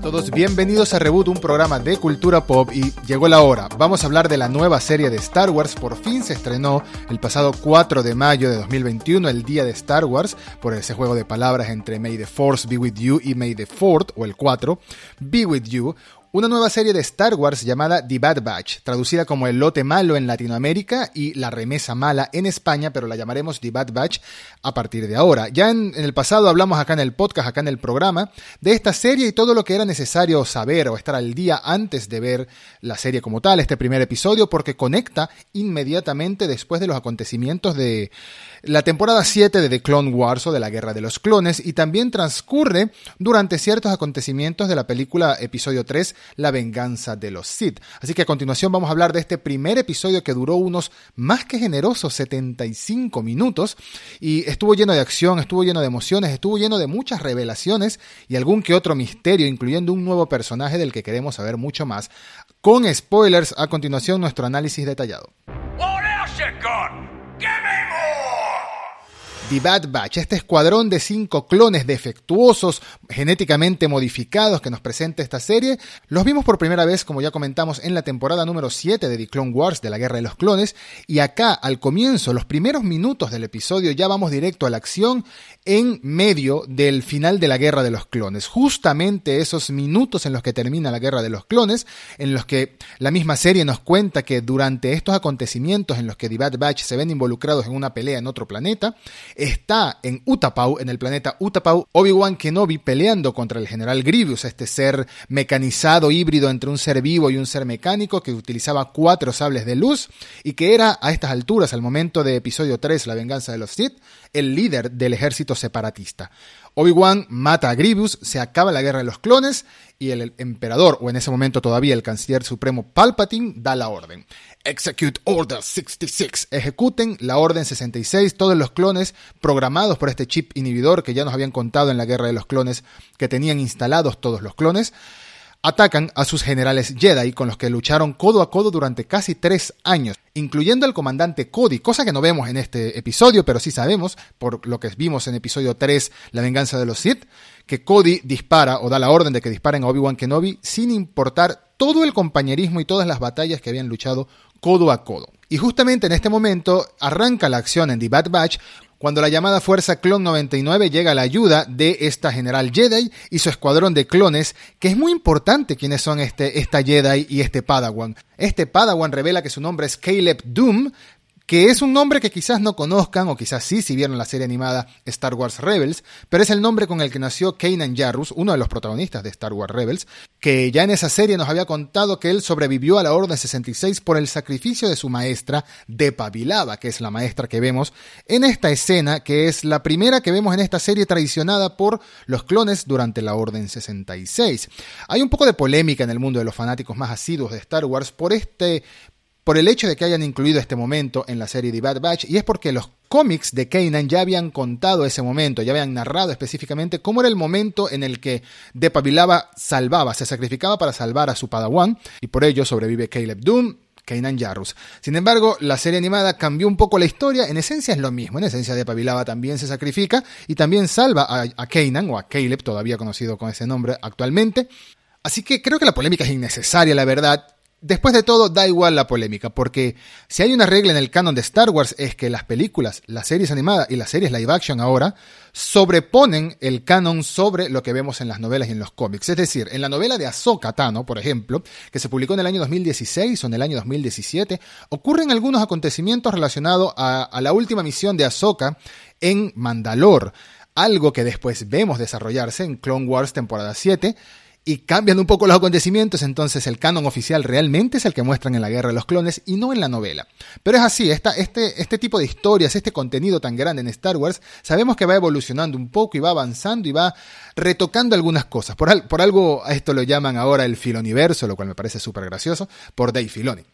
todos, bienvenidos a Reboot, un programa de cultura pop y llegó la hora. Vamos a hablar de la nueva serie de Star Wars. Por fin se estrenó el pasado 4 de mayo de 2021, el día de Star Wars, por ese juego de palabras entre May the Force be with you y May the Fourth, o el 4, be with you, una nueva serie de Star Wars llamada The Bad Batch, traducida como El lote malo en Latinoamérica y La remesa mala en España, pero la llamaremos The Bad Batch a partir de ahora. Ya en, el pasado hablamos acá en el podcast, acá en el programa, de esta serie y todo lo que era necesario saber o estar al día antes de ver la serie como tal, este primer episodio, porque conecta inmediatamente después de los acontecimientos de la temporada 7 de The Clone Wars o de la Guerra de los Clones y también transcurre durante ciertos acontecimientos de la película episodio 3 La venganza de los Sith. Así que a continuación vamos a hablar de este primer episodio que duró unos más que generosos 75 minutos y estuvo lleno de acción, estuvo lleno de emociones, estuvo lleno de muchas revelaciones y algún que otro misterio, incluyendo un nuevo personaje del que queremos saber mucho más. Con spoilers, a continuación nuestro análisis detallado. The Bad Batch, este escuadrón de cinco clones defectuosos, genéticamente modificados que nos presenta esta serie, los vimos por primera vez, como ya comentamos, en la temporada número 7 de The Clone Wars, de la Guerra de los Clones, y acá, al comienzo, los primeros minutos del episodio, ya vamos directo a la acción en medio del final de la Guerra de los Clones. Justamente esos minutos en los que termina la Guerra de los Clones, en los que la misma serie nos cuenta que durante estos acontecimientos en los que The Bad Batch se ven involucrados en una pelea en otro planeta, está en Utapau, en el planeta Utapau, Obi-Wan Kenobi peleando contra el general Grievous, este ser mecanizado híbrido entre un ser vivo y un ser mecánico que utilizaba cuatro sables de luz y que era a estas alturas, al momento de episodio 3, La venganza de los Sith, el líder del ejército separatista. Obi-Wan mata a Grievous, se acaba la guerra de los clones y el emperador, o en ese momento todavía el canciller supremo Palpatine, da la orden. Execute Order 66. Ejecuten la Orden 66, todos los clones programados por este chip inhibidor que ya nos habían contado en la Guerra de los Clones que tenían instalados todos los clones atacan a sus generales Jedi con los que lucharon codo a codo durante casi tres años, incluyendo al comandante Cody, cosa que no vemos en este episodio, pero sí sabemos, por lo que vimos en episodio 3, La venganza de los Sith, que Cody dispara o da la orden de que disparen a Obi-Wan Kenobi sin importar todo el compañerismo y todas las batallas que habían luchado codo a codo. Y justamente en este momento arranca la acción en The Bad Batch cuando la llamada Fuerza Clon 99 llega a la ayuda de esta general Jedi y su escuadrón de clones, que es muy importante quiénes son este, esta Jedi y este Padawan. Este Padawan revela que su nombre es Caleb Doom, que es un nombre que quizás no conozcan, o quizás sí si vieron la serie animada Star Wars Rebels, pero es el nombre con el que nació Kanan Jarrus, uno de los protagonistas de Star Wars Rebels, que ya en esa serie nos había contado que él sobrevivió a la Orden 66 por el sacrificio de su maestra Depa Vilava, que es la maestra que vemos en esta escena, que es la primera que vemos en esta serie traicionada por los clones durante la Orden 66. Hay un poco de polémica en el mundo de los fanáticos más asiduos de Star Wars por este por el hecho de que hayan incluido este momento en la serie de Bad Batch, y es porque los cómics de Kanan ya habían contado ese momento, ya habían narrado específicamente cómo era el momento en el que Depabilaba salvaba, se sacrificaba para salvar a su Padawan, y por ello sobrevive Caleb Doom, Kanan Jarrus. Sin embargo, la serie animada cambió un poco la historia, en esencia es lo mismo, en esencia Depabilaba también se sacrifica y también salva a, a Kanan, o a Caleb, todavía conocido con ese nombre actualmente. Así que creo que la polémica es innecesaria, la verdad. Después de todo, da igual la polémica, porque si hay una regla en el canon de Star Wars es que las películas, las series animadas y las series live action ahora sobreponen el canon sobre lo que vemos en las novelas y en los cómics. Es decir, en la novela de Ahsoka Tano, por ejemplo, que se publicó en el año 2016 o en el año 2017, ocurren algunos acontecimientos relacionados a, la última misión de Ahsoka en Mandalore, algo que después vemos desarrollarse en Clone Wars temporada 7 y cambian un poco los acontecimientos, entonces el canon oficial realmente es el que muestran en la Guerra de los Clones y no en la novela. Pero es así, esta, este, este tipo de historias, este contenido tan grande en Star Wars, sabemos que va evolucionando un poco y va avanzando y va retocando algunas cosas. Por, por algo a esto lo llaman ahora el filoniverso, lo cual me parece súper gracioso, por Dave Filoni.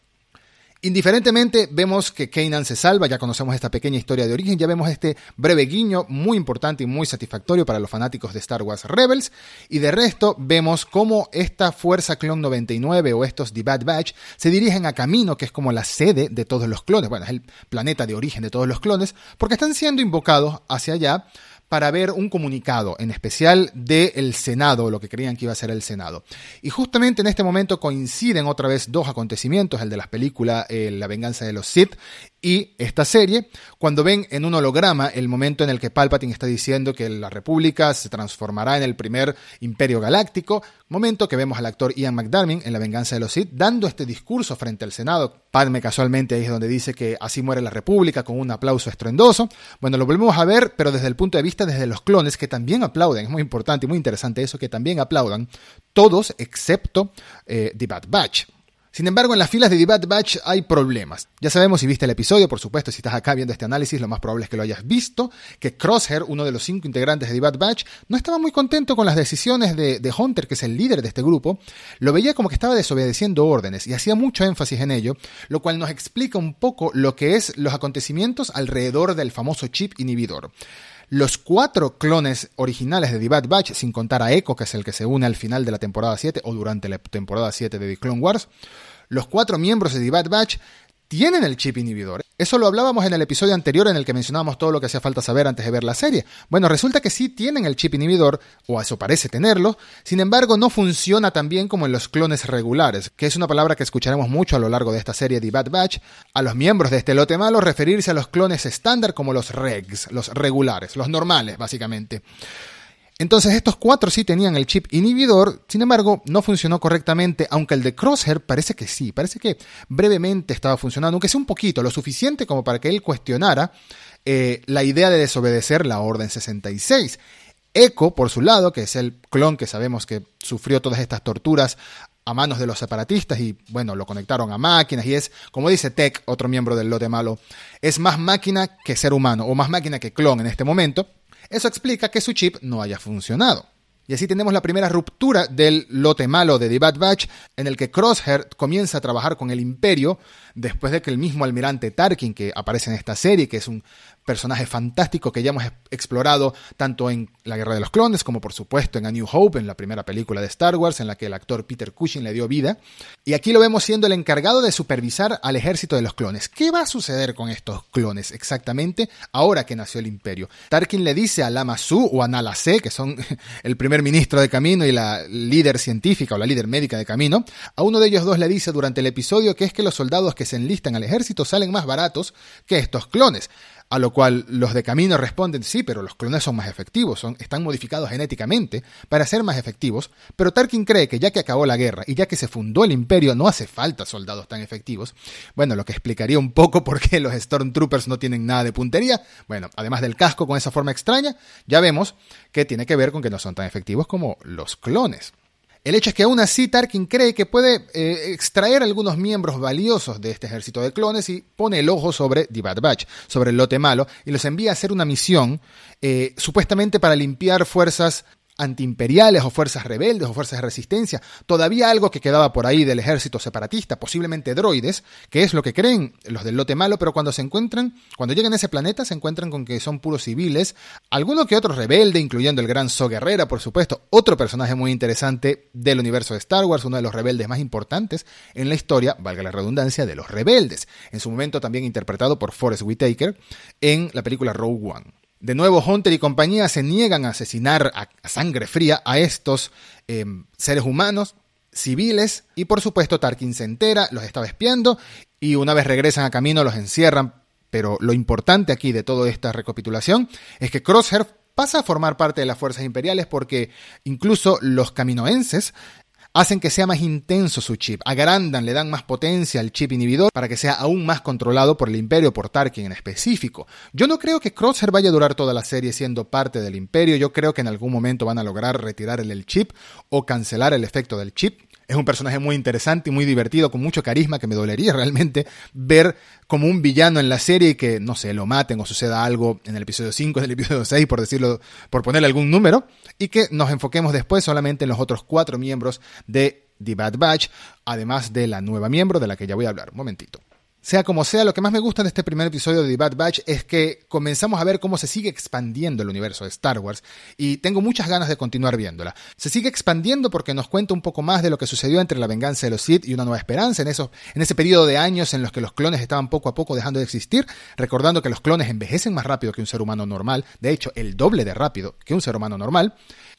Indiferentemente, vemos que Kanan se salva, ya conocemos esta pequeña historia de origen, ya vemos este breve guiño muy importante y muy satisfactorio para los fanáticos de Star Wars Rebels, y de resto vemos cómo esta Fuerza Clon 99 o estos The Bad Batch se dirigen a Camino, que es como la sede de todos los clones, bueno, es el planeta de origen de todos los clones, porque están siendo invocados hacia allá para ver un comunicado, en especial del Senado, lo que creían que iba a ser el Senado. Y justamente en este momento coinciden otra vez dos acontecimientos, el de las películas eh, La venganza de los Sith y esta serie, cuando ven en un holograma el momento en el que Palpatine está diciendo que la República se transformará en el primer imperio galáctico, momento que vemos al actor Ian McDermott en La venganza de los Sith dando este discurso frente al Senado. Padme casualmente ahí es donde dice que así muere la República con un aplauso estruendoso. Bueno, lo volvemos a ver, pero desde el punto de vista desde los clones que también aplauden. Es muy importante y muy interesante eso, que también aplaudan. Todos excepto eh, The Bad Batch. Sin embargo, en las filas de The Bad Batch hay problemas. Ya sabemos si viste el episodio, por supuesto, si estás acá viendo este análisis, lo más probable es que lo hayas visto, que Crosshair, uno de los cinco integrantes de The Bad Batch, no estaba muy contento con las decisiones de, de Hunter, que es el líder de este grupo, lo veía como que estaba desobedeciendo órdenes y hacía mucho énfasis en ello, lo cual nos explica un poco lo que es los acontecimientos alrededor del famoso chip inhibidor. Los cuatro clones originales de The Bad Batch, sin contar a Echo, que es el que se une al final de la temporada 7 o durante la temporada 7 de The Clone Wars, los cuatro miembros de The Bad Batch tienen el chip inhibidor. Eso lo hablábamos en el episodio anterior en el que mencionábamos todo lo que hacía falta saber antes de ver la serie. Bueno, resulta que sí tienen el chip inhibidor, o eso parece tenerlo, sin embargo no funciona tan bien como en los clones regulares, que es una palabra que escucharemos mucho a lo largo de esta serie The Bad Batch, a los miembros de este lote malo referirse a los clones estándar como los regs, los regulares, los normales básicamente. Entonces estos cuatro sí tenían el chip inhibidor, sin embargo no funcionó correctamente, aunque el de Crosshair parece que sí, parece que brevemente estaba funcionando, aunque sea un poquito, lo suficiente como para que él cuestionara eh, la idea de desobedecer la Orden 66. Echo, por su lado, que es el clon que sabemos que sufrió todas estas torturas a manos de los separatistas y bueno, lo conectaron a máquinas y es, como dice Tech, otro miembro del lote malo, es más máquina que ser humano o más máquina que clon en este momento. Eso explica que su chip no haya funcionado. Y así tenemos la primera ruptura del lote malo de The Bad Batch, en el que Crosshair comienza a trabajar con el Imperio, después de que el mismo almirante Tarkin, que aparece en esta serie, que es un personaje fantástico que ya hemos explorado tanto en La Guerra de los Clones como por supuesto en A New Hope, en la primera película de Star Wars, en la que el actor Peter Cushing le dio vida. Y aquí lo vemos siendo el encargado de supervisar al ejército de los clones. ¿Qué va a suceder con estos clones exactamente ahora que nació el imperio? Tarkin le dice a Lama Su o a Nala Se, que son el primer ministro de Camino y la líder científica o la líder médica de Camino, a uno de ellos dos le dice durante el episodio que es que los soldados que se enlistan al ejército salen más baratos que estos clones. A lo cual los de camino responden, sí, pero los clones son más efectivos, son, están modificados genéticamente para ser más efectivos, pero Tarkin cree que ya que acabó la guerra y ya que se fundó el imperio no hace falta soldados tan efectivos, bueno, lo que explicaría un poco por qué los Stormtroopers no tienen nada de puntería, bueno, además del casco con esa forma extraña, ya vemos que tiene que ver con que no son tan efectivos como los clones. El hecho es que aún así Tarkin cree que puede eh, extraer algunos miembros valiosos de este ejército de clones y pone el ojo sobre The Bad Batch, sobre el lote malo, y los envía a hacer una misión eh, supuestamente para limpiar fuerzas antiimperiales o fuerzas rebeldes o fuerzas de resistencia, todavía algo que quedaba por ahí del ejército separatista, posiblemente droides, que es lo que creen los del lote malo, pero cuando se encuentran, cuando llegan a ese planeta se encuentran con que son puros civiles, alguno que otro rebelde, incluyendo el gran So Guerrera, por supuesto, otro personaje muy interesante del universo de Star Wars, uno de los rebeldes más importantes en la historia, valga la redundancia, de los rebeldes, en su momento también interpretado por Forrest Whitaker en la película Rogue One. De nuevo, Hunter y compañía se niegan a asesinar a sangre fría a estos em, seres humanos civiles y por supuesto Tarkin se entera, los estaba espiando y una vez regresan a camino los encierran. Pero lo importante aquí de toda esta recapitulación es que Crosshair pasa a formar parte de las fuerzas imperiales porque incluso los caminoenses hacen que sea más intenso su chip, agrandan, le dan más potencia al chip inhibidor para que sea aún más controlado por el imperio, por Tarkin en específico. Yo no creo que Crosshair vaya a durar toda la serie siendo parte del imperio, yo creo que en algún momento van a lograr retirar el chip o cancelar el efecto del chip, es un personaje muy interesante y muy divertido, con mucho carisma, que me dolería realmente ver como un villano en la serie y que, no sé, lo maten o suceda algo en el episodio 5, en el episodio 6, por decirlo, por ponerle algún número, y que nos enfoquemos después solamente en los otros cuatro miembros de The Bad Batch, además de la nueva miembro de la que ya voy a hablar. Un momentito. Sea como sea, lo que más me gusta de este primer episodio de The Bad Batch es que comenzamos a ver cómo se sigue expandiendo el universo de Star Wars y tengo muchas ganas de continuar viéndola. Se sigue expandiendo porque nos cuenta un poco más de lo que sucedió entre la venganza de los Sith y una nueva esperanza en, en ese periodo de años en los que los clones estaban poco a poco dejando de existir, recordando que los clones envejecen más rápido que un ser humano normal, de hecho el doble de rápido que un ser humano normal,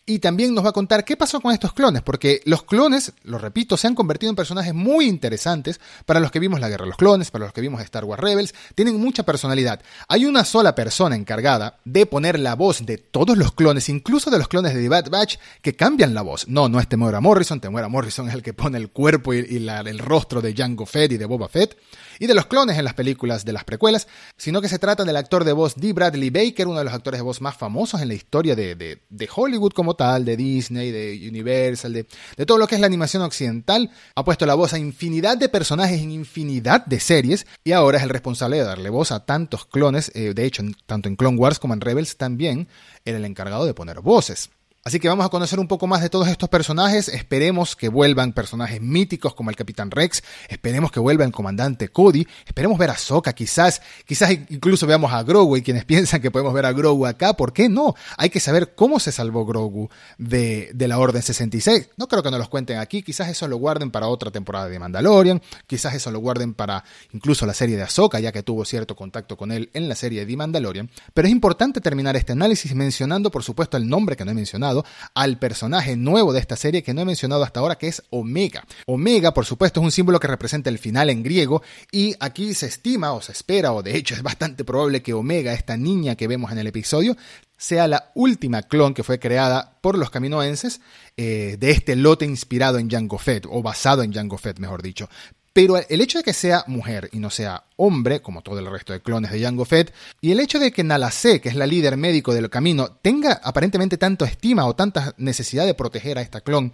y también nos va a contar qué pasó con estos clones, porque los clones, lo repito, se han convertido en personajes muy interesantes para los que vimos la Guerra de los Clones, para los que vimos Star Wars Rebels, tienen mucha personalidad. Hay una sola persona encargada de poner la voz de todos los clones, incluso de los clones de The Bad Batch, que cambian la voz. No, no es Temuera Morrison, Temuera Morrison es el que pone el cuerpo y, el rostro de Jango Fett y de Boba Fett y de los clones en las películas de las precuelas, sino que se trata del actor de voz D. Bradley Baker, uno de los actores de voz más famosos en la historia de, de, de Hollywood como de Disney, de Universal, de, de, todo lo que es la animación occidental. Ha puesto la voz a infinidad de personajes en infinidad de series y ahora es el responsable de darle voz a tantos clones, eh, de hecho, tanto en Clone Wars como en Rebels también era el encargado de poner voces. Así que vamos a conocer un poco más de todos estos personajes. Esperemos que vuelvan personajes míticos como el Capitán Rex. Esperemos que vuelva el comandante Cody. Esperemos ver a Sokka, quizás. Quizás incluso veamos a Grogu y quienes piensan que podemos ver a Grogu acá. ¿Por qué no? Hay que saber cómo se salvó Grogu de, de la Orden 66. No creo que nos los cuenten aquí. Quizás eso lo guarden para otra temporada de Mandalorian. Quizás eso lo guarden para incluso la serie de Ahsoka, ya que tuvo cierto contacto con él en la serie de Mandalorian. Pero es importante terminar este análisis mencionando, por supuesto, el nombre que no he mencionado al personaje nuevo de esta serie que no he mencionado hasta ahora, que es Omega. Omega, por supuesto, es un símbolo que representa el final en griego y aquí se estima o se espera, o de hecho es bastante probable que Omega, esta niña que vemos en el episodio, sea la última clon que fue creada por los caminoenses eh, de este lote inspirado en Jango Fett, o basado en Jango Fett, mejor dicho. Pero el hecho de que sea mujer y no sea hombre, como todo el resto de clones de Jango Fett, y el hecho de que Nalase, que es la líder médico del camino, tenga aparentemente tanto estima o tanta necesidad de proteger a esta clon,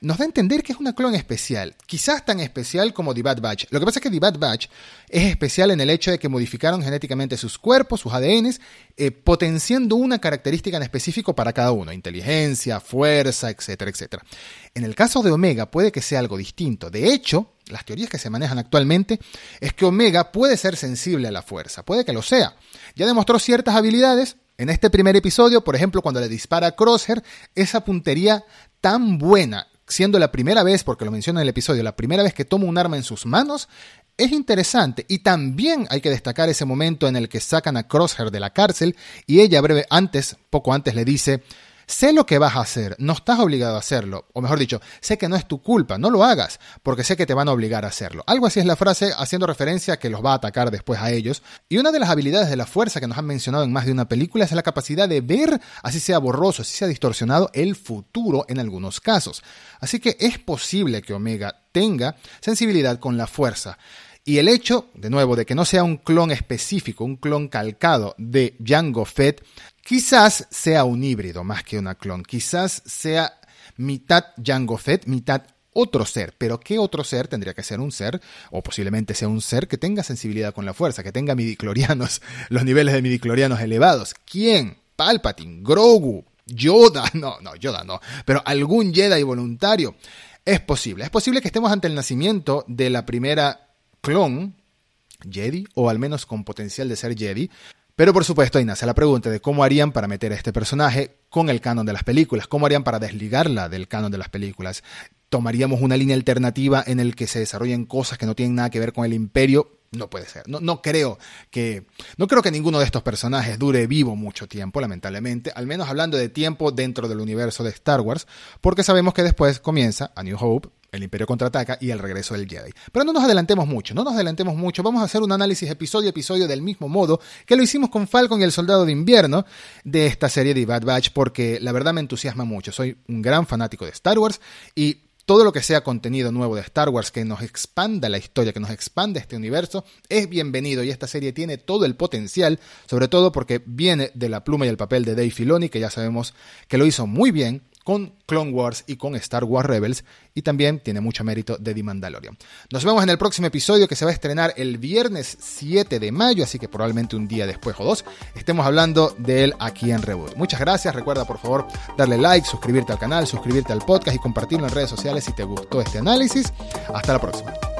nos da a entender que es una clon especial, quizás tan especial como The Batch. Lo que pasa es que The Batch es especial en el hecho de que modificaron genéticamente sus cuerpos, sus ADNs, eh, potenciando una característica en específico para cada uno, inteligencia, fuerza, etcétera, etcétera. En el caso de Omega puede que sea algo distinto. De hecho, las teorías que se manejan actualmente es que Omega puede ser sensible a la fuerza, puede que lo sea. Ya demostró ciertas habilidades. En este primer episodio, por ejemplo, cuando le dispara a Crosshair, esa puntería tan buena, siendo la primera vez, porque lo menciona en el episodio, la primera vez que toma un arma en sus manos, es interesante. Y también hay que destacar ese momento en el que sacan a Crosshair de la cárcel y ella breve antes, poco antes le dice, Sé lo que vas a hacer, no estás obligado a hacerlo, o mejor dicho, sé que no es tu culpa, no lo hagas, porque sé que te van a obligar a hacerlo. Algo así es la frase haciendo referencia a que los va a atacar después a ellos. Y una de las habilidades de la fuerza que nos han mencionado en más de una película es la capacidad de ver, así sea borroso, así sea distorsionado, el futuro en algunos casos. Así que es posible que Omega tenga sensibilidad con la fuerza. Y el hecho, de nuevo, de que no sea un clon específico, un clon calcado de Jango Fett, Quizás sea un híbrido más que una clon. Quizás sea mitad Jango Fett, mitad otro ser. Pero ¿qué otro ser tendría que ser un ser? O posiblemente sea un ser que tenga sensibilidad con la fuerza, que tenga midiclorianos, los niveles de midiclorianos elevados. ¿Quién? Palpatine, Grogu, Yoda. No, no, Yoda no. Pero algún Jedi voluntario. Es posible. Es posible que estemos ante el nacimiento de la primera clon Jedi, o al menos con potencial de ser Jedi, pero por supuesto ahí nace la pregunta de cómo harían para meter a este personaje con el canon de las películas, cómo harían para desligarla del canon de las películas. ¿Tomaríamos una línea alternativa en el que se desarrollen cosas que no tienen nada que ver con el imperio? No puede ser. No, no, creo que. No creo que ninguno de estos personajes dure vivo mucho tiempo, lamentablemente. Al menos hablando de tiempo dentro del universo de Star Wars. Porque sabemos que después comienza A New Hope, el Imperio contraataca y el regreso del Jedi. Pero no nos adelantemos mucho, no nos adelantemos mucho. Vamos a hacer un análisis episodio a episodio del mismo modo que lo hicimos con Falcon y el Soldado de Invierno de esta serie de Bad Batch, porque la verdad me entusiasma mucho. Soy un gran fanático de Star Wars y todo lo que sea contenido nuevo de Star Wars que nos expanda la historia, que nos expanda este universo, es bienvenido y esta serie tiene todo el potencial, sobre todo porque viene de la pluma y el papel de Dave Filoni, que ya sabemos que lo hizo muy bien con Clone Wars y con Star Wars Rebels y también tiene mucho mérito de The Mandalorian. Nos vemos en el próximo episodio que se va a estrenar el viernes 7 de mayo, así que probablemente un día después o dos estemos hablando de él aquí en Reboot. Muchas gracias, recuerda por favor darle like, suscribirte al canal, suscribirte al podcast y compartirlo en redes sociales si te gustó este análisis. Hasta la próxima.